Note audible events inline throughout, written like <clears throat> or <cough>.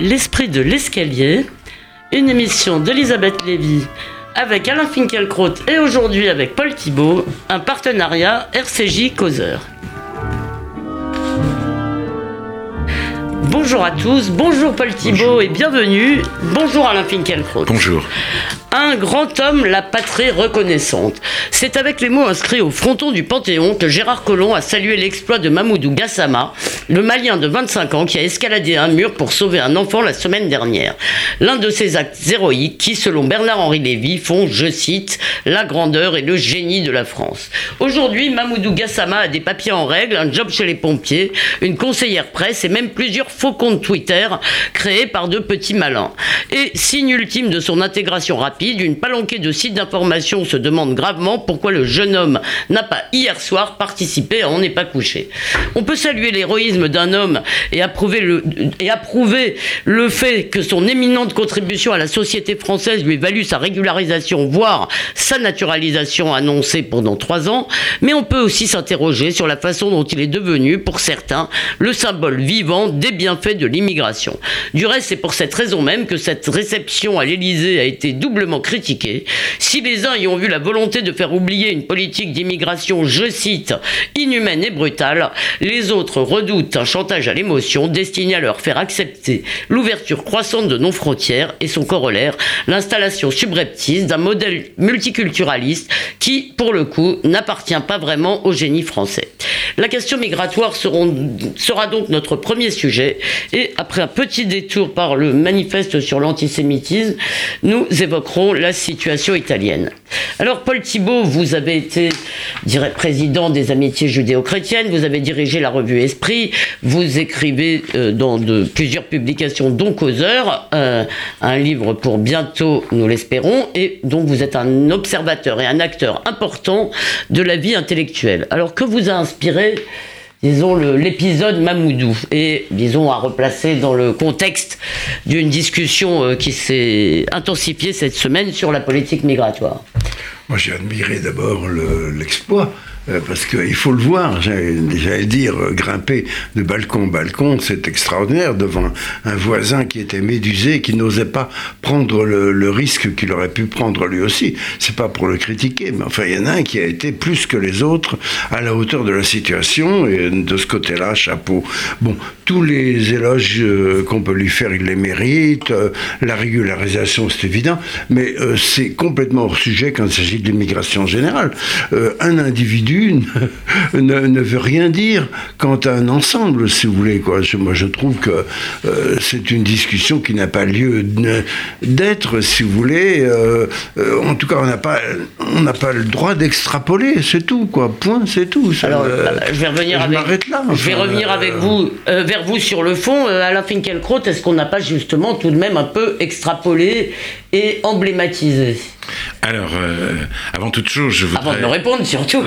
L'esprit de l'escalier, une émission d'Elisabeth Lévy avec Alain Finkielkraut et aujourd'hui avec Paul Thibault, un partenariat RCJ Causeur. Bonjour à tous, bonjour Paul Thibault et bienvenue. Bonjour Alain Finkielkraut. Bonjour. Un grand homme, la patrie reconnaissante. C'est avec les mots inscrits au fronton du Panthéon que Gérard Collomb a salué l'exploit de Mamoudou Gassama, le Malien de 25 ans qui a escaladé un mur pour sauver un enfant la semaine dernière. L'un de ces actes héroïques qui, selon Bernard-Henri Lévy, font, je cite, la grandeur et le génie de la France. Aujourd'hui, Mamoudou Gassama a des papiers en règle, un job chez les pompiers, une conseillère presse et même plusieurs faux comptes Twitter créés par de petits malins. Et signe ultime de son intégration rapide, une palanquée de sites d'information se demande gravement pourquoi le jeune homme n'a pas hier soir participé à On n'est pas couché. On peut saluer l'héroïsme d'un homme et approuver, le, et approuver le fait que son éminente contribution à la société française lui valu sa régularisation, voire sa naturalisation annoncée pendant trois ans, mais on peut aussi s'interroger sur la façon dont il est devenu, pour certains, le symbole vivant des bienfaits de l'immigration. Du reste, c'est pour cette raison même que cette réception à l'Élysée a été doublement critiqué. Si les uns y ont vu la volonté de faire oublier une politique d'immigration, je cite, inhumaine et brutale, les autres redoutent un chantage à l'émotion destiné à leur faire accepter l'ouverture croissante de nos frontières et son corollaire, l'installation subreptice d'un modèle multiculturaliste qui, pour le coup, n'appartient pas vraiment au génie français. La question migratoire sera donc notre premier sujet et après un petit détour par le manifeste sur l'antisémitisme, nous évoquerons la situation italienne. Alors Paul Thibault, vous avez été président des amitiés judéo-chrétiennes, vous avez dirigé la revue Esprit, vous écrivez euh, dans plusieurs publications, dont Causeur, euh, un livre pour bientôt, nous l'espérons, et donc vous êtes un observateur et un acteur important de la vie intellectuelle. Alors que vous a inspiré disons, l'épisode Mamoudou, et, disons, à replacer dans le contexte d'une discussion euh, qui s'est intensifiée cette semaine sur la politique migratoire. Moi, j'ai admiré d'abord l'exploit euh, parce qu'il faut le voir, j'allais dire, euh, grimper de balcon en balcon, c'est extraordinaire devant un voisin qui était médusé, qui n'osait pas prendre le, risque qu'il aurait pu prendre lui aussi. C'est pas pour le critiquer, mais enfin, il y en a un qui a été plus que les autres à la hauteur de la situation, et de ce côté-là, chapeau. Bon, tous les éloges euh, qu'on peut lui faire, il les mérite, la régularisation, c'est évident, mais c'est complètement hors sujet quand il s'agit de l'immigration générale. un individu <laughs> ne, veut rien dire quant à un ensemble, si vous voulez. Quoi. moi, je trouve que euh, c'est une discussion qui n'a pas lieu d'être, si vous voulez. Euh, euh, en tout cas, on n'a pas, on n'a pas le droit d'extrapoler, c'est tout, quoi. Point, c'est tout. Alors, je vais revenir avec, là, je vais revenir avec vous, vers vous sur le fond. Alain Finkielkraut, est-ce qu'on n'a pas justement tout de même un peu extrapolé et emblématisé? Alors, euh, avant toute chose, je voudrais... Avant de me répondre, surtout.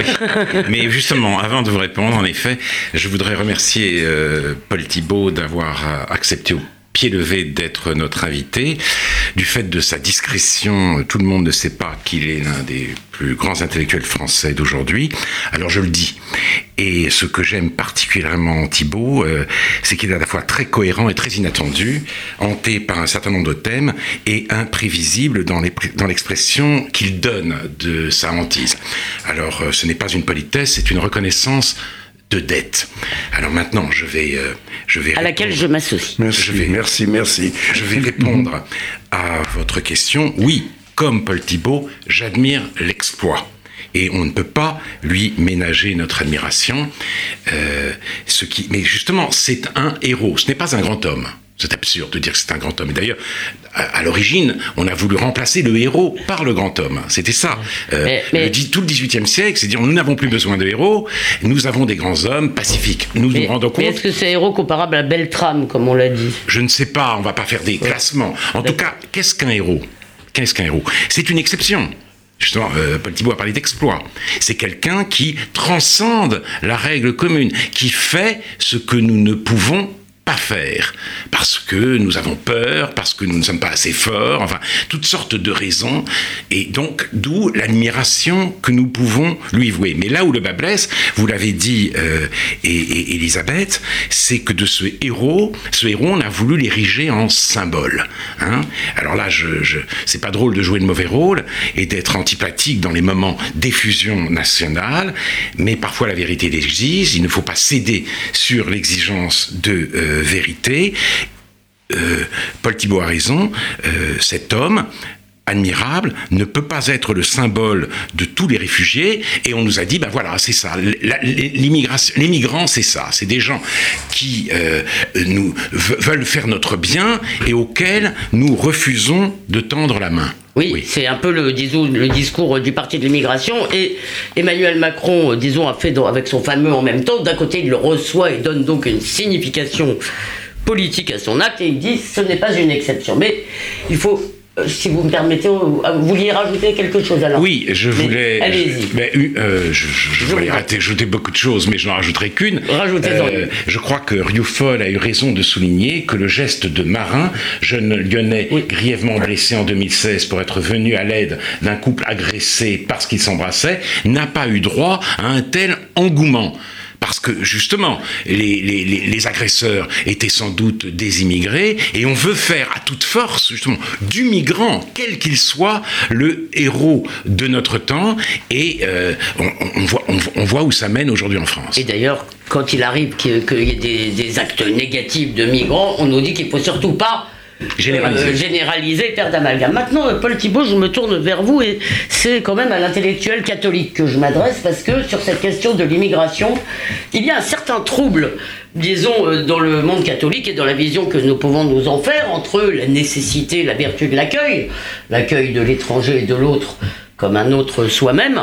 Mais justement, avant de vous répondre, en effet, je voudrais remercier euh, Paul Thibault d'avoir euh, accepté au pied levé d'être notre invité. Du fait de sa discrétion, tout le monde ne sait pas qu'il est l'un des plus grands intellectuels français d'aujourd'hui. Alors je le dis. Et ce que j'aime particulièrement en Thibault, euh, c'est qu'il est à la fois très cohérent et très inattendu, hanté par un certain nombre de thèmes et imprévisible dans l'expression qu'il donne de sa hantise. Alors euh, ce n'est pas une politesse, c'est une reconnaissance de dette. Alors maintenant, je vais, euh, je vais à laquelle je m'associe. Merci, merci, merci. Je vais répondre à votre question. Oui, comme Paul Thibault, j'admire l'exploit. Et on ne peut pas lui ménager notre admiration. Euh, ce qui, mais justement, c'est un héros. Ce n'est pas un grand homme. C'est absurde de dire que c'est un grand homme. Et d'ailleurs, à, l'origine, on a voulu remplacer le héros par le grand homme. C'était ça. Euh, tout le XVIIIe siècle, c'est dire nous n'avons plus besoin de héros, nous avons des grands hommes pacifiques. Nous nous rendons compte. est-ce que c'est un héros comparable à Beltrame, comme on l'a dit Je ne sais pas, on ne va pas faire des classements. En tout cas, qu'est-ce qu'un héros? Qu'est-ce qu'un héros? C'est une exception. Justement, euh, Paul Thibault a parlé d'exploit. C'est quelqu'un qui transcende la règle commune, qui fait ce que nous ne pouvons pas faire parce que nous avons peur, parce que nous ne sommes pas assez forts, enfin toutes sortes de raisons et donc d'où l'admiration que nous pouvons lui vouer. Mais là où le bas blesse, vous l'avez dit euh, et, Elisabeth, c'est que de ce héros, ce héros, on a voulu l'ériger en symbole. Hein Alors là, je, je c'est pas drôle de jouer le mauvais rôle et d'être antipathique dans les moments d'effusion nationale, mais parfois la vérité l'exige. Il ne faut pas céder sur l'exigence de euh, vérité. Euh, Paul Thibault a raison, euh, cet homme admirable ne peut pas être le symbole de tous les réfugiés. Et on nous a dit ben voilà c'est ça. L'immigration les migrants c'est ça. C'est des gens qui euh, nous veulent faire notre bien et auxquels nous refusons de tendre la main oui, c'est un peu le, disons, le discours du parti de l'immigration. Et Emmanuel Macron, disons, a fait avec son fameux en même temps. D'un côté, il le reçoit et donne donc une signification politique à son acte. Et il dit ce n'est pas une exception. Mais il faut euh, si vous me permettez, vous vouliez rajouter quelque chose alors Oui, je voulais. Allez-y. Euh, je, je, voulais rajouter beaucoup de choses, mais je n'en rajouterai qu'une. Rajoutez-en euh, Je crois que Rioufol a eu raison de souligner que le geste de Marin, jeune lyonnais grièvement blessé en 2016 pour être venu à l'aide d'un couple agressé parce qu'il s'embrassait, n'a pas eu droit à un tel engouement parce que justement, les, agresseurs étaient sans doute des immigrés, et on veut faire à toute force, justement, du migrant, quel qu'il soit, le héros de notre temps, et euh, on, voit, où ça mène aujourd'hui en France. Et d'ailleurs, quand il arrive qu'il y ait des, des actes négatifs de migrants, on nous dit qu'il ne faut surtout pas généraliser, euh, père d'amalgame. Maintenant, euh, Paul Thibault, je me tourne vers vous et c'est quand même à l'intellectuel catholique que je m'adresse parce que sur cette question de l'immigration, il y a un certain trouble, disons, euh, dans le monde catholique et dans la vision que nous pouvons nous en faire entre la nécessité, la vertu de l'accueil, l'accueil de l'étranger et de l'autre comme un autre soi-même,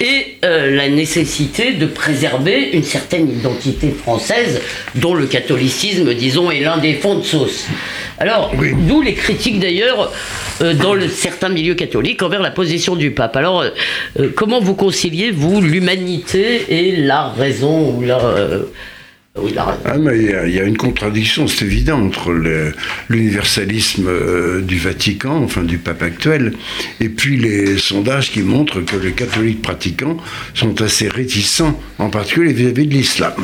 et la nécessité de préserver une certaine identité française dont le catholicisme, disons, est l'un des fonds de sauce. Alors, d'où les critiques d'ailleurs euh, dans le, certains milieux catholiques envers la position du pape. Alors, euh, euh, comment vous conciliez, vous, l'humanité et la raison ou la, ah, il, y a, une contradiction, c'est évident, entre l'universalisme euh, du Vatican, enfin du pape actuel, et puis les sondages qui montrent que les catholiques pratiquants sont assez réticents, en particulier vis-à-vis de l'islam.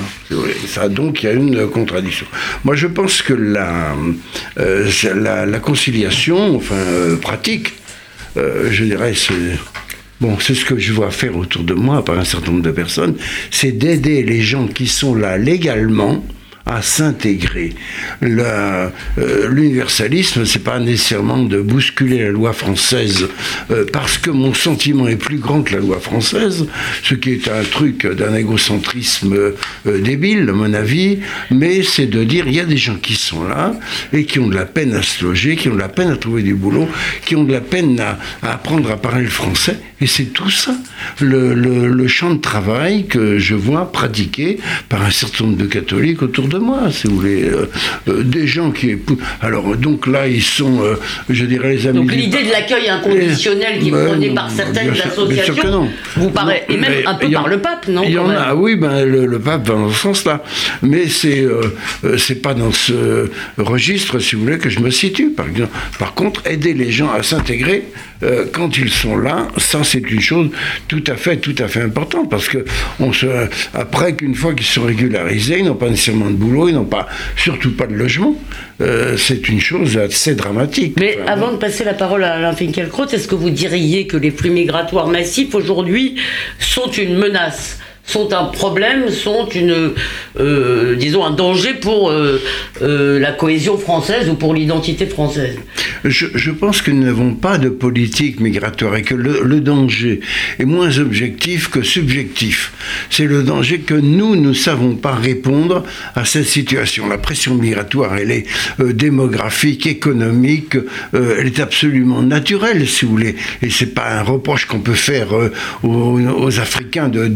Ça, donc il y a une contradiction. Moi je pense que la, euh, la, conciliation, enfin euh, pratique, je dirais, c'est Bon, c'est ce que je vois faire autour de moi par un certain nombre de personnes, c'est d'aider les gens qui sont là légalement à s'intégrer. Euh, l'universalisme, c'est pas nécessairement de bousculer la loi française euh, parce que mon sentiment est plus grand que la loi française, ce qui est un truc d'un égocentrisme euh, débile, à mon avis, mais c'est de dire il y a des gens qui sont là et qui ont de la peine à se loger, qui ont de la peine à trouver du boulot, qui ont de la peine à, apprendre à parler le français, et c'est tout ça, le, le champ de travail que je vois pratiqué par un certain nombre de catholiques autour de moi, si vous voulez. Euh, euh, des gens qui. Alors, donc là, ils sont, euh, je dirais, les amis. Donc l'idée de l'accueil inconditionnel qui est prôné par certaines associations vous paraît. Et même un peu par le pape, non Il y en a, oui, ben, le, pape va dans ce sens-là. Mais c'est c'est pas dans ce registre, si vous voulez, que je me situe. Par, par contre, aider les gens à s'intégrer quand ils sont là, ça, c'est une chose tout à fait, tout à fait importante. Parce que on se, après qu'une fois qu'ils sont régularisés, ils n'ont pas nécessairement de boulot, ils n'ont pas, surtout pas de logement. Euh, c'est une chose assez dramatique. Mais avant de passer la parole à Alain Finkielkraut, est-ce que vous diriez que les flux migratoires massifs aujourd'hui sont une menace? Sont un problème, sont une, euh, disons, un danger pour euh, euh, la cohésion française ou pour l'identité française je, pense que nous n'avons pas de politique migratoire et que le, danger est moins objectif que subjectif. C'est le danger que nous ne savons pas répondre à cette situation. La pression migratoire, elle est démographique, économique, elle est absolument naturelle, si vous voulez. Et c'est pas un reproche qu'on peut faire aux, Africains de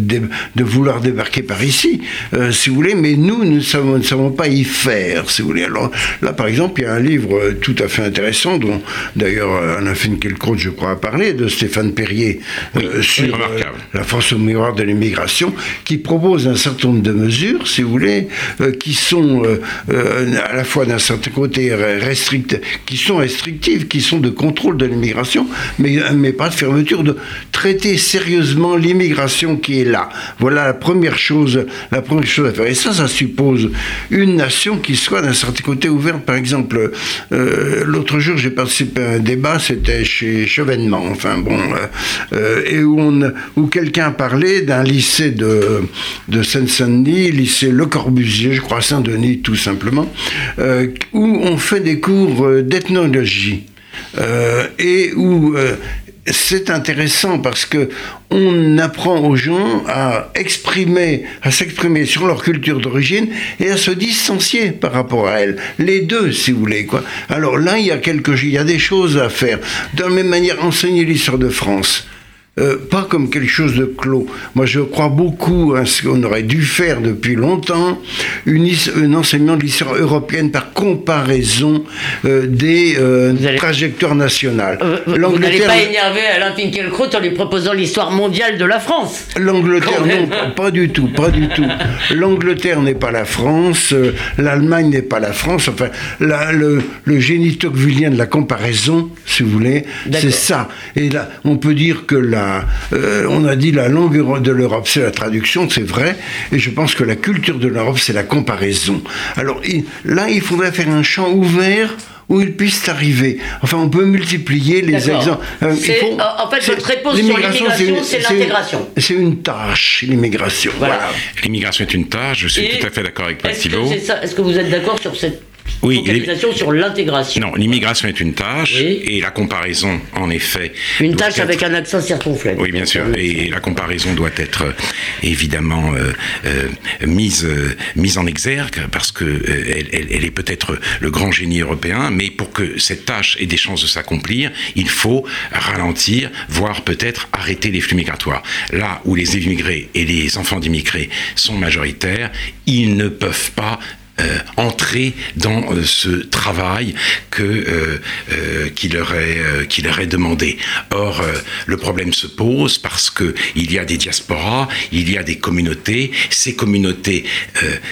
vouloir débarquer par ici, euh, si vous voulez, mais nous, nous ne savons, pas y faire, si vous voulez. Alors là, par exemple, il y a un livre tout à fait intéressant, dont d'ailleurs Alain Finkielkraut, je crois, a parlé, de Stéphane Perrier, sur la France au miroir de l'immigration, qui propose un certain nombre de mesures, si vous voulez, qui sont à la fois d'un certain côté restrictives, qui sont restrictives, qui sont de contrôle de l'immigration, mais, mais pas de fermeture, de traiter sérieusement l'immigration qui est là. Voilà la première chose, la première chose à faire. Et ça, ça suppose une nation qui soit d'un certain côté ouverte. Par exemple, euh, l'autre jour, j'ai participé à un débat, c'était chez Chevènement, enfin bon, euh, euh, et où, où quelqu'un parlait d'un lycée de, de Seine-Saint-Denis, lycée Le Corbusier, je crois Saint-Denis tout simplement, où on fait des cours d'ethnologie. et où c'est intéressant parce que on apprend aux gens à exprimer, à s'exprimer sur leur culture d'origine et à se distancier par rapport à elle. Les deux, si vous voulez, quoi. Alors là, il y a quelque, il y a des choses à faire. De la même manière, enseigner l'histoire de France. Euh, pas comme quelque chose de clos. Moi, je crois beaucoup à ce qu'on aurait dû faire depuis longtemps, une, un enseignement de l'histoire européenne par comparaison euh, des euh, trajectoires nationales. vous n'allez pas énerver Alain Finkielkraut en lui proposant l'histoire mondiale de la France L'Angleterre, non, pas, du tout, pas du tout. L'Angleterre n'est pas la France, l'Allemagne n'est pas la France, enfin, le, le génie tocquevillien de la comparaison, si vous voulez, c'est ça. Et là, on peut dire que la euh, on a dit la langue de l'Europe, c'est la traduction, c'est vrai, et je pense que la culture de l'Europe, c'est la comparaison. Alors là, il faudrait faire un champ ouvert où ils puissent arriver. Enfin, on peut multiplier les exemples. Euh, en fait, votre réponse sur l'immigration, c'est l'intégration. C'est une tâche, l'immigration. Voilà. L'immigration est une tâche, je suis tout à fait d'accord avec Paul Est-ce que vous êtes d'accord sur cette oui, sur l'intégration. Non, l'immigration est une tâche et la comparaison, en effet. Une tâche avec un accent circonflexe. Oui, bien sûr. Et la comparaison doit être euh, évidemment euh, euh, mise, mise en exergue parce que elle, est peut-être le grand génie européen, mais pour que cette tâche ait des chances de s'accomplir, il faut ralentir, voire peut-être arrêter les flux migratoires. Là où les immigrés et les enfants d'immigrés sont majoritaires, ils ne peuvent pas euh, entrer dans euh, ce travail que euh, qui leur est qui leur est demandé. Or, le problème se pose parce que il y a des diasporas, il y a des communautés. Ces communautés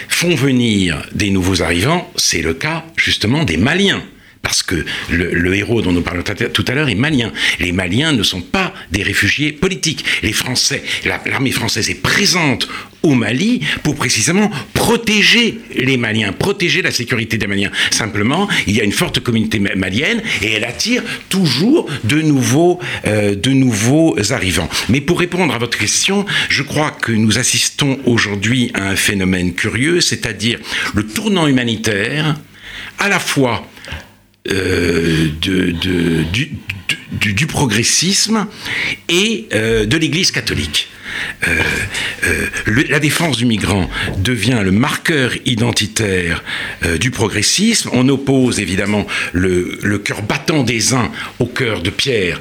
font venir des nouveaux arrivants. C'est le cas justement des Maliens parce que le, héros dont nous parlons tout à l'heure est malien. Les Maliens ne sont pas des réfugiés politiques. Les Français, l'armée française est présente au Mali pour précisément protéger les Maliens, protéger la sécurité des Maliens. Simplement, il y a une forte communauté malienne et elle attire toujours euh, de nouveaux arrivants. Mais pour répondre à votre question, je crois que nous assistons aujourd'hui à un phénomène curieux, c'est-à-dire le tournant humanitaire à la fois euh, du, progressisme et euh, de l'Église catholique. Euh, euh, la défense du migrant devient le marqueur identitaire euh, du progressisme. On oppose évidemment le, le cœur battant des uns au cœur de pierre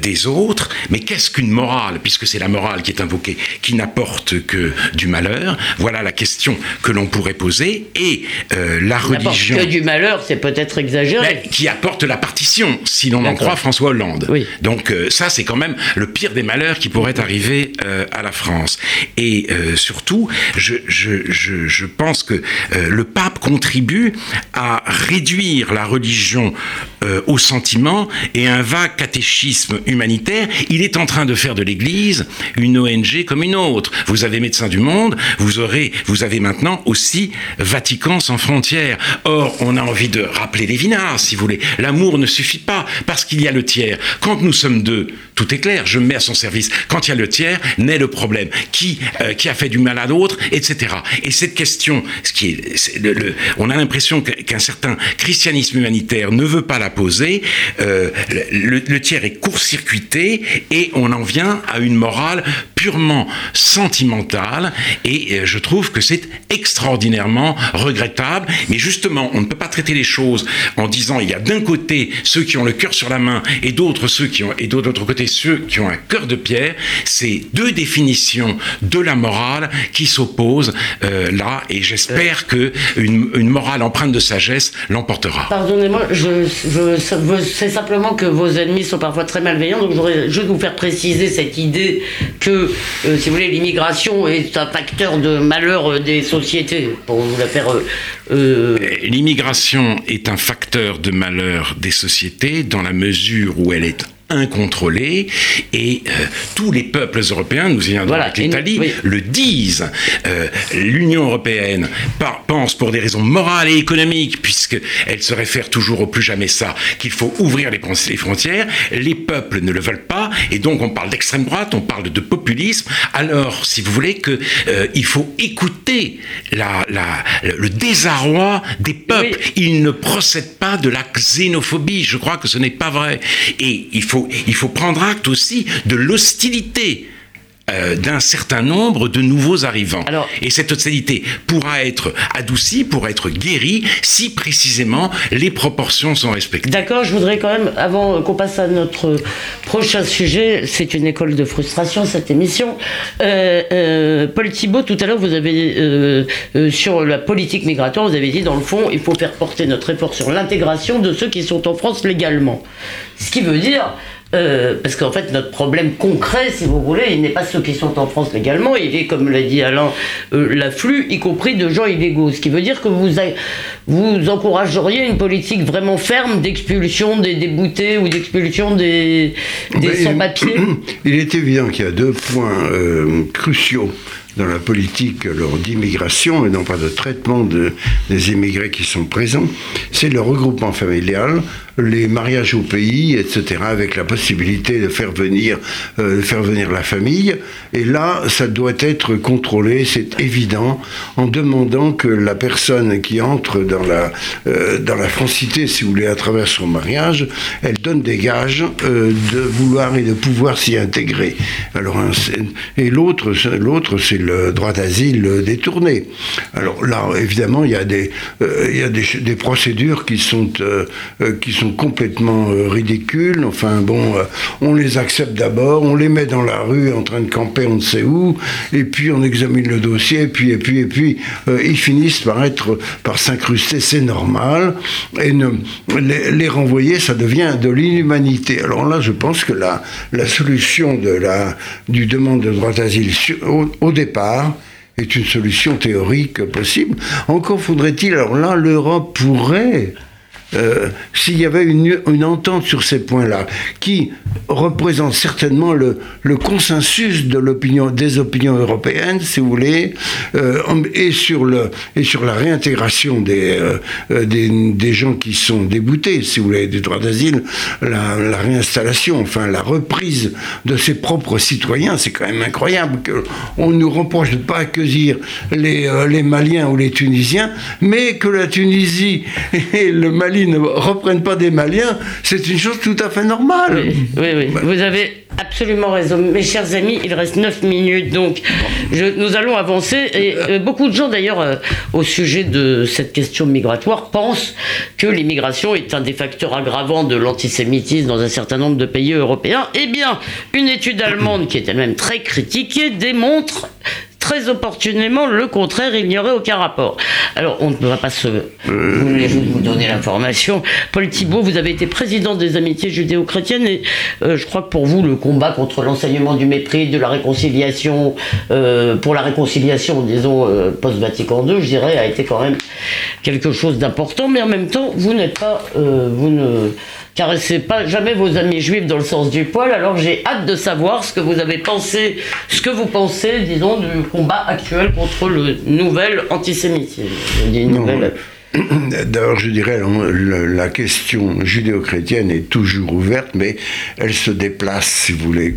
des autres. Mais qu'est-ce qu'une morale, puisque c'est la morale qui est invoquée, qui n'apporte que du malheur? Voilà la question que l'on pourrait poser. Et la religion. que du malheur, c'est peut-être exagéré. qui apporte la partition, si l'on en croit François Hollande. Oui. Donc ça, c'est quand même le pire des malheurs qui pourrait arriver à la France. Et euh, surtout, je, pense que euh, le pape contribue à réduire la religion euh, au sentiment et un vague catéchisme humanitaire. Il est en train de faire de l'Église une ONG comme une autre. Vous avez Médecins du Monde, vous aurez, vous avez maintenant aussi Vatican sans frontières. Or, on a envie de rappeler les vinards, si vous voulez. L'amour ne suffit pas parce qu'il y a le tiers. Quand nous sommes deux, tout est clair. Je me mets à son service. Quand il y a le tiers, naît le problème. Qui, euh, qui a fait du mal à l'autre, etc. Et cette question, ce qui est, on a l'impression qu'un certain christianisme humanitaire ne veut pas la poser. Euh, le, tiers est court-circuité et on en vient à une morale purement sentimentale et je trouve que c'est extraordinairement regrettable. Mais justement, on ne peut pas traiter les choses en disant il y a d'un côté ceux qui ont le cœur sur la main et d'autres ceux qui ont et d'autre côté ceux qui ont un cœur de pierre. C'est deux définitions de la morale qui s'opposent euh, là et j'espère que une, morale empreinte de sagesse l'emportera. Pardonnez-moi, je, c'est simplement que vos ennemis sont parfois très malveillants, donc je juste vous faire préciser cette idée que, euh, si vous voulez, l'immigration est un facteur de malheur euh, des sociétés, pour vous la faire euh, L'immigration est un facteur de malheur des sociétés dans la mesure où elle est incontrôlée et euh, tous les peuples européens, nous y viendrons avec l'Italie, le disent. Euh, L'Union européenne pense pour des raisons morales et économiques, puisqu'elle se réfère toujours au plus jamais ça, qu'il faut ouvrir les, frontières. Les peuples ne le veulent pas et donc on parle d'extrême droite, on parle de populisme. Alors, si vous voulez, que euh, il faut écouter la, la, le désarroi des peuples. Ils ne procèdent pas de la xénophobie. Je crois que ce n'est pas vrai. Et il faut il faut prendre acte aussi de l'hostilité euh, d'un certain nombre de nouveaux arrivants. et cette hostilité pourra être adoucie, pourra être guérie, si précisément les proportions sont respectées. D'accord, je voudrais quand même, avant qu'on passe à notre prochain sujet, c'est une école de frustration cette émission. Euh, euh, Paul Thibault, tout à l'heure, vous avez, sur la politique migratoire, vous avez dit, dans le fond, il faut faire porter notre effort sur l'intégration de ceux qui sont en France légalement. Ce qui veut dire euh, parce qu'en fait, notre problème concret, si vous voulez, il n'est pas ceux qui sont en France légalement, il est, comme l'a dit Alain, euh, l'afflux, y compris de gens illégaux. Ce qui veut dire que vous, vous encourageriez une politique vraiment ferme d'expulsion des déboutés ou d'expulsion des, des sans-papiers <clears throat> Il est évident qu'il y a deux points euh, cruciaux dans la politique d'immigration et non pas de traitement de, des immigrés qui sont présents, c'est le regroupement familial les mariages au pays, etc., avec la possibilité de faire venir, euh, faire venir la famille. Et là, ça doit être contrôlé, c'est évident, en demandant que la personne qui entre dans la, euh, dans la francité, si vous voulez, à travers son mariage, elle donne des gages euh, de vouloir et de pouvoir s'y intégrer. Alors, et l'autre, l'autre, c'est le droit d'asile détourné. Alors là, évidemment, il y a des, il y a des, des procédures qui sont, qui sont complètement euh, ridicules. Enfin bon, euh, on les accepte d'abord, on les met dans la rue en train de camper on ne sait où, et puis on examine le dossier, et puis et puis et puis euh, ils finissent par être par s'incruster, c'est normal, et les, renvoyer, ça devient de l'inhumanité. Alors là, je pense que la, solution du demande de droit d'asile au départ, est une solution théorique possible. Encore faudrait-il, alors là, l'Europe pourrait euh, s'il y avait une, entente sur ces points-là, qui représente certainement le, consensus de l'opinion, des opinions européennes, si vous voulez, euh, et, sur le, et sur la réintégration des, euh, des, des, gens qui sont déboutés, si vous voulez, des droits d'asile, la, la, réinstallation, enfin la reprise de ses propres citoyens, c'est quand même incroyable qu'on nous reproche de ne pas accueillir les, les Maliens ou les Tunisiens, mais que la Tunisie <laughs> et le Mali ne reprennent pas des Maliens, c'est une chose tout à fait normale. Oui, oui, vous avez absolument raison. Mes chers amis, il reste 9 minutes, donc nous allons avancer. Et euh, beaucoup de gens, d'ailleurs, euh, au sujet de cette question migratoire, pensent que l'immigration est un des facteurs aggravants de l'antisémitisme dans un certain nombre de pays européens. Eh bien, une étude allemande qui est elle-même très critiquée démontre très opportunément le contraire, il n'y aurait aucun rapport. Alors, on ne va pas se. Voulez vous donner l'information Paul Thibault, vous avez été président des Amitiés judéo-chrétiennes et euh, je crois que pour vous, le combat contre l'enseignement du mépris, de la réconciliation, euh, pour la réconciliation, disons, euh, post-Vatican II, je dirais, a été quand même quelque chose d'important, mais en même temps, vous n'êtes pas. vous ne caressez pas jamais vos amis juifs dans le sens du poil, alors j'ai hâte de savoir ce que vous avez pensé, ce que vous pensez, disons, du combat actuel contre le nouvel antisémitisme. Je dis nouvelle. <clears throat> D'abord, je dirais, la question judéo-chrétienne est toujours ouverte, mais elle se déplace, si vous voulez.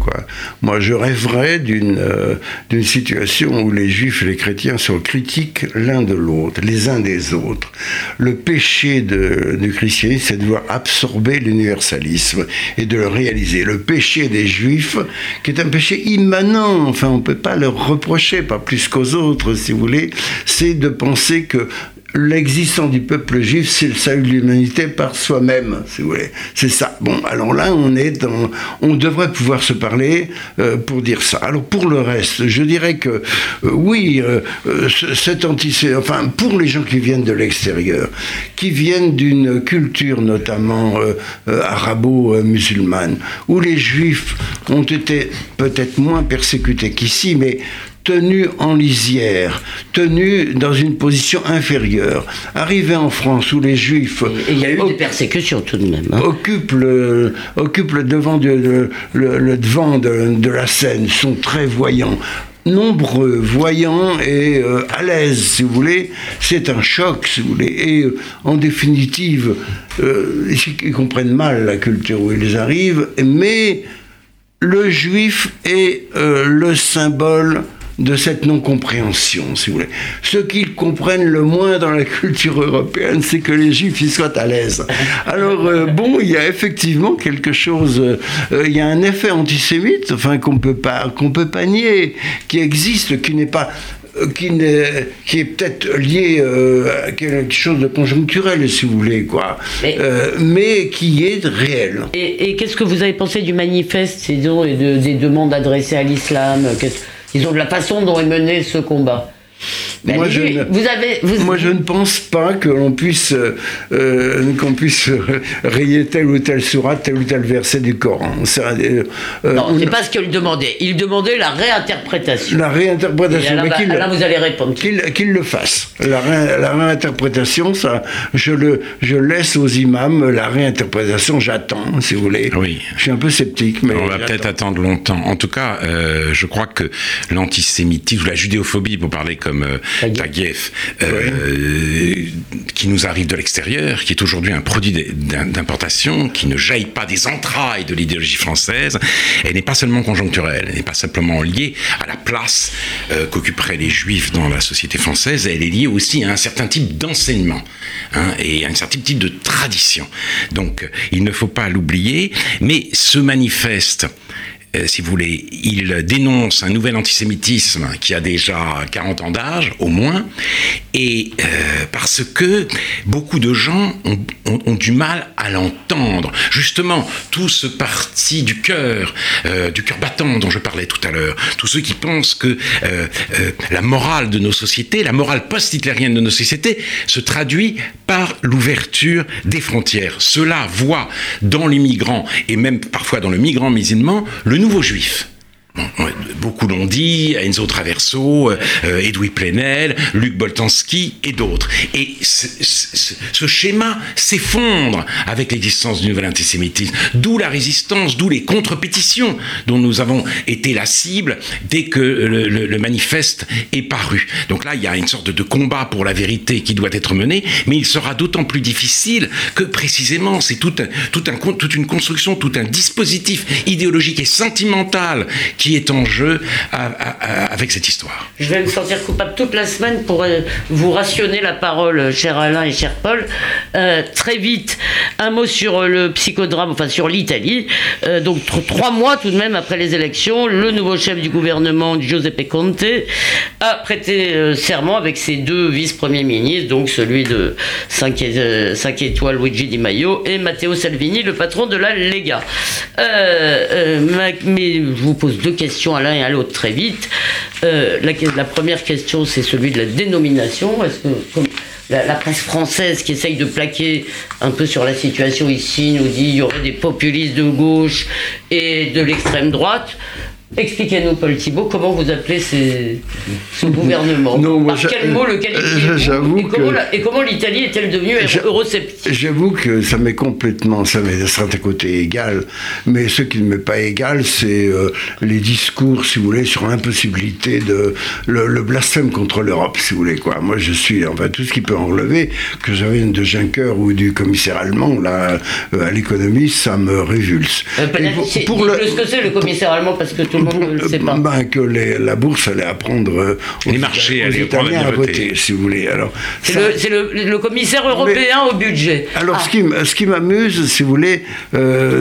Moi, je rêverais d'une euh, d'une situation où les juifs et les chrétiens sont critiques l'un de l'autre, les uns des autres. Le péché de, du christianisme, c'est de vouloir absorber l'universalisme et de le réaliser. Le péché des juifs, qui est un péché immanent, enfin, on ne peut pas leur reprocher, pas plus qu'aux autres, si vous voulez, c'est de penser que l'existence du peuple juif, c'est le salut de l'humanité par soi-même, si vous voulez. C'est ça. Bon, alors là, on est dans, on devrait pouvoir se parler euh, pour dire ça. Alors pour le reste, je dirais que euh, oui, euh, cet antisémitisme, enfin pour les gens qui viennent de l'extérieur, qui viennent d'une culture notamment arabo-musulmane, où les juifs ont été peut-être moins persécutés qu'ici, mais tenu en lisière, tenu dans une position inférieure. Arrivé en France où les Juifs... Et il y a eu des persécutions tout de même. Hein. Occupent, le, devant, de, le, devant de, la scène, sont très voyants nombreux, voyants et euh, à l'aise, si vous voulez. C'est un choc, si vous voulez. Et euh, en définitive, euh, ils comprennent mal la culture où ils arrivent, mais le juif est le symbole de cette non-compréhension, si vous voulez. Ce qu'ils comprennent le moins dans la culture européenne, c'est que les juifs y soient à l'aise. Alors, euh, bon, il y a effectivement quelque chose, euh, il y a un effet antisémite, enfin, qu'on peut pas, qu'on peut pas nier, qui existe, qui n'est pas euh, qui, qui, est peut-être lié à quelque chose de conjoncturel, si vous voulez, quoi, mais, qui est réel. Et, qu'est-ce que vous avez pensé du manifeste et des demandes adressées à l'islam disons, de la façon dont est mené ce combat. Moi, je ne, vous avez, moi, je ne pense pas que l'on puisse, euh, qu'on puisse <laughs> rayer telle ou telle sourate, tel ou tel verset du Coran. Euh, non, c'est pas ce qu'il demandait. Il demandait la réinterprétation. La réinterprétation. là, mais là, vous allez répondre. Qu'il le fasse. La, réinterprétation, ça, je, le, je laisse aux imams la réinterprétation. J'attends, si vous voulez. Oui. Je suis un peu sceptique, mais. On va peut-être attendre longtemps. En tout cas, euh, je crois que l'antisémitisme ou la judéophobie, pour parler comme Taguieff, euh, qui nous arrive de l'extérieur, qui est aujourd'hui un produit d'importation, qui ne jaillit pas des entrailles de l'idéologie française, elle n'est pas seulement conjoncturelle, elle n'est pas simplement liée à la place euh, qu'occuperaient les juifs dans la société française, elle est liée aussi à un certain type d'enseignement hein, et à un certain type de tradition. Donc il ne faut pas l'oublier, mais ce manifeste euh, si vous voulez, il dénonce un nouvel antisémitisme qui a déjà 40 ans d'âge, au moins, et euh, parce que beaucoup de gens ont, du mal à l'entendre. Justement, tout ce parti du cœur, euh, du cœur battant dont je parlais tout à l'heure, tous ceux qui pensent que la morale de nos sociétés, la morale post-hitlérienne de nos sociétés, se traduit par l'ouverture des frontières. Cela voit dans les migrants, et même parfois dans le migrant musulman, le nouveau juif. Beaucoup l'ont dit, Enzo Traverso, euh, Edoui Plenel, Luc Boltanski et d'autres. Et ce, schéma s'effondre avec l'existence du nouvel antisémitisme, d'où la résistance, d'où les contre-pétitions dont nous avons été la cible dès que le, manifeste est paru. Donc là, il y a une sorte de combat pour la vérité qui doit être mené, mais il sera d'autant plus difficile que précisément c'est toute une construction, tout un dispositif idéologique et sentimental qui est en jeu avec cette histoire. Je vais me sentir coupable toute la semaine pour euh, vous rationner la parole, cher Alain et cher Paul. Euh, très vite, un mot sur le psychodrame, enfin sur l'Italie. Euh, donc trois mois tout de même après les élections, le nouveau chef du gouvernement, Giuseppe Conte, a prêté serment avec ses deux vice-premiers ministres, donc celui de 5, étoiles Luigi Di Maio et Matteo Salvini, le patron de la Lega. mais je vous pose deux questions à l'un et à l'autre très vite. Euh, la, première question, c'est celui de la dénomination. Est-ce que la, presse française qui essaye de plaquer un peu sur la situation ici nous dit qu'il y aurait des populistes de gauche et de l'extrême droite Expliquez-nous, Paul Thibault, comment vous appelez ces, ce gouvernement <laughs> Non, moi, Par quel mot le qualifiez-vous j'avoue et, que- et comment l'Italie est-elle devenue eurosceptique J'avoue que ça m'est complètement, ça m'est d'un côté égal, mais ce qui ne m'est pas égal, c'est euh, les discours, si vous voulez, sur l'impossibilité de le, le blasphème contre l'Europe, si vous voulez quoi. Moi, je suis, enfin, tout ce qui peut en relever, que ça vienne de Juncker ou du commissaire allemand, là, euh, à l'économie, ça me révulse. Euh, pour- pour le- ce que c'est le commissaire allemand parce que tout ne le sait pas. ben, que les- la bourse allait apprendre euh, aux, Les marchés aux Italiens à voter. si vous voulez. Alors, C'est ça- le, c'est le- le commissaire européen au budget. alors, Ah, ce qui, m- ce qui m'amuse, si vous voulez, euh,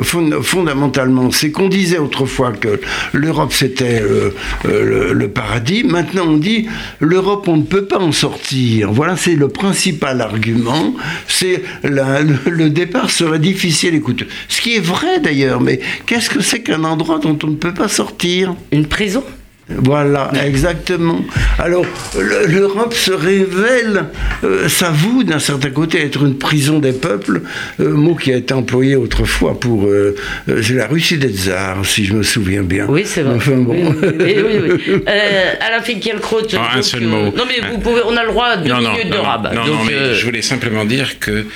fond- fondamentalement, c'est qu'on disait autrefois que l'Europe c'était euh, euh, le, le paradis. Maintenant, on dit l'Europe, on ne peut pas en sortir. Voilà, c'est le principal argument. C'est la- le, le départ serait difficile et coûteux. Ce qui est vrai d'ailleurs, mais qu'est-ce que c'est qu'un endroit dont on ne peut pas sortir Une prison? Voilà, exactement. Alors, le- l'Europe se révèle, euh, s'avoue d'un certain côté être une prison des peuples, euh, mot qui a été employé autrefois pour. euh, euh, c'est la Russie des tsars, si je me souviens bien. Oui, c'est vrai. Enfin bon. Oui, oui, oui, oui, oui. <laughs> Euh, Alain Finkielkraut. Ah, un seul euh, mot. Non, mais vous pouvez, on a le droit à deux Non, non, minutes de non, rab. non, Donc, non, mais euh, je voulais simplement dire que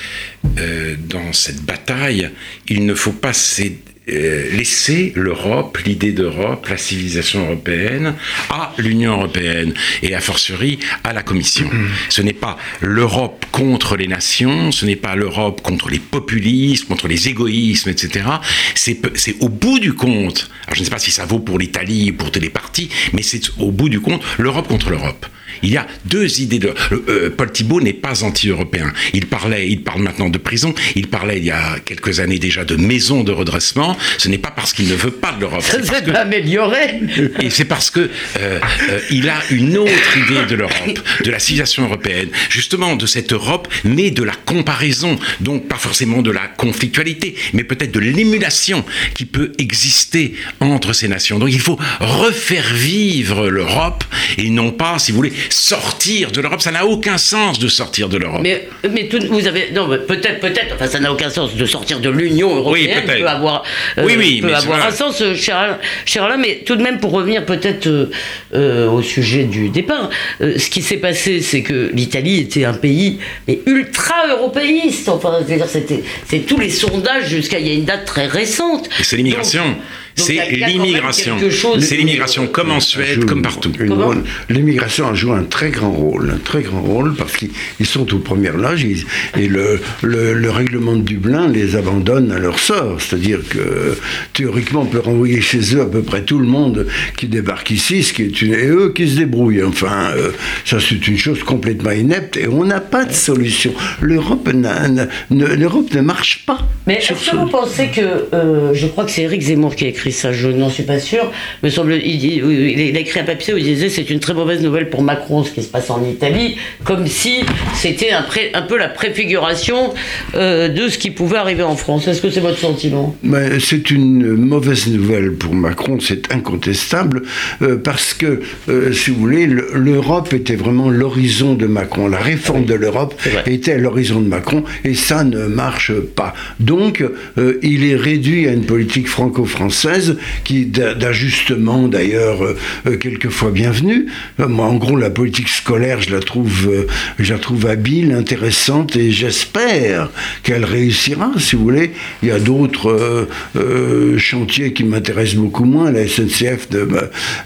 euh, dans cette bataille, il ne faut pas s'é- euh, laisser l'Europe, l'idée d'Europe, la civilisation européenne à l'Union européenne et a fortiori à la Commission. Ce n'est pas l'Europe contre les nations, ce n'est pas l'Europe contre les populismes, contre les égoïsmes, etc. C'est au bout du compte, alors je ne sais pas si ça vaut pour l'Italie, pour tous les partis, mais c'est au bout du compte l'Europe contre l'Europe. Il y a deux idées de. euh, Paul Thibault n'est pas anti-européen. Il parlait, il parle maintenant de prison. Il parlait il y a quelques années déjà de maison de redressement. Ce n'est pas parce qu'il ne veut pas de l'Europe. ça s'est que- amélioré. et c'est parce que euh, euh, il a une autre idée de l'Europe, de la civilisation européenne, justement de cette Europe née de la comparaison, donc pas forcément de la conflictualité, mais peut-être de l'émulation qui peut exister entre ces nations. Donc il faut refaire vivre l'Europe et non pas, si vous voulez, sortir de l'Europe. Ça n'a aucun sens de sortir de l'Europe. Mais, mais tout- vous avez. Non, peut-être, peut-être. Enfin, ça n'a aucun sens de sortir de l'Union Oui, européenne. peut-être. peut avoir, euh, Oui, oui, peut mais avoir un sens, euh, cher Alain, cher mais tout de même, pour revenir peut-être euh, euh, au sujet du départ, ce qui s'est passé, c'est que l'Italie était un pays mais ultra-européiste. Enfin, je veux dire, c'était, c'est tous les sondages jusqu'à il y a une date très récente. Et c'est l'immigration. C'est l'immigration. C'est l'immigration comme en Suède, joue comme partout. L'immigration a joué un très grand rôle, un très grand rôle parce qu'ils ils sont aux premières loges ils- et le, le, le règlement de Dublin les abandonne à leur sort. C'est-à-dire que théoriquement on peut renvoyer chez eux à peu près tout le monde qui débarque ici, ce qui est une, et eux qui se débrouillent. Enfin, euh, ça c'est une chose complètement inepte et on n'a pas de solution. L'Europe ne, marche pas. Mais est-ce que vous pensez que, euh, je crois que c'est Éric Zemmour qui a écrit ça, je n'en suis pas sûr, me semble, il, dit- il a écrit un papier où il disait c'est une très mauvaise nouvelle pour Macron ce qui se passe en Italie, comme si c'était un, pré- un peu la préfiguration euh, de ce qui pouvait arriver en France. Est-ce que c'est votre sentiment? C'est une mauvaise nouvelle pour Macron, c'est incontestable, euh, parce que, euh, si vous voulez, le- l'Europe était vraiment l'horizon de Macron. La réforme de l'Europe était à l'horizon de Macron, et ça ne marche pas. Donc, il est réduit à une politique franco-française qui d'a- d'ajustement, d'ailleurs, euh, euh, quelquefois bienvenue. Euh, moi, en gros, la politique scolaire, je la trouve, euh, je la trouve habile, intéressante, et j'espère qu'elle réussira. Si vous voulez, il y a d'autres euh, euh, chantiers qui m'intéressent beaucoup moins. La SNCF, de,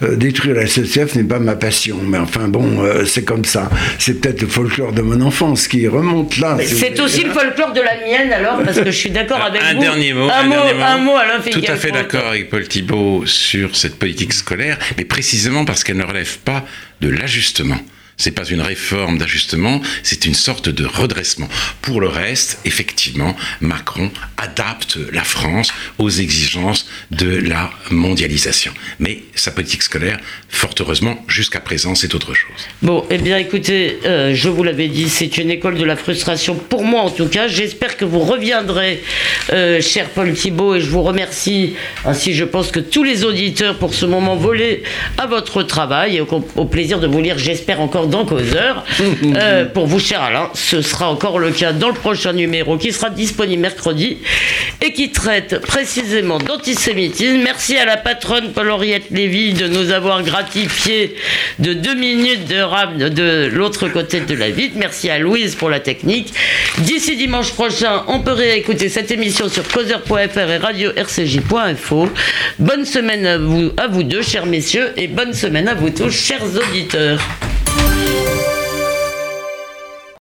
euh, détruire la SNCF n'est pas ma passion, mais enfin bon, euh, c'est comme ça. C'est peut-être le folklore de mon enfance qui remonte là. si C'est aussi le folklore de la mienne alors, parce que je suis d'accord avec un vous. Dernier mot, un, un mot, dernier mot. un mot, Alain Tout à fait d'accord Paul Thibault sur cette politique scolaire, mais précisément parce qu'elle ne relève pas de l'ajustement. C'est pas une réforme d'ajustement, c'est une sorte de redressement. Pour le reste, effectivement, Macron adapte la France aux exigences de la mondialisation. Mais sa politique scolaire, fort heureusement, jusqu'à présent, c'est autre chose. Bon, eh bien écoutez, euh, je vous l'avais dit, c'est une école de la frustration pour moi en tout cas. J'espère que vous reviendrez, euh, cher Paul Thibault, et je vous remercie, ainsi je pense que tous les auditeurs pour ce moment volé à votre travail et au, au plaisir de vous lire, j'espère encore dans Causeur. <laughs> Euh, pour vous, cher Alain, ce sera encore le cas dans le prochain numéro qui sera disponible mercredi. et qui traite précisément d'antisémitisme. Merci à la patronne Paul-Henriette Lévy de nous avoir gratifié de deux minutes de rap de l'autre côté de la vitre. Merci à Louise pour la technique. D'ici dimanche prochain, on peut réécouter cette émission sur causeur.fr et radio-rcj.info. Bonne semaine à vous, à vous deux, chers messieurs, et bonne semaine à vous tous, chers auditeurs. Música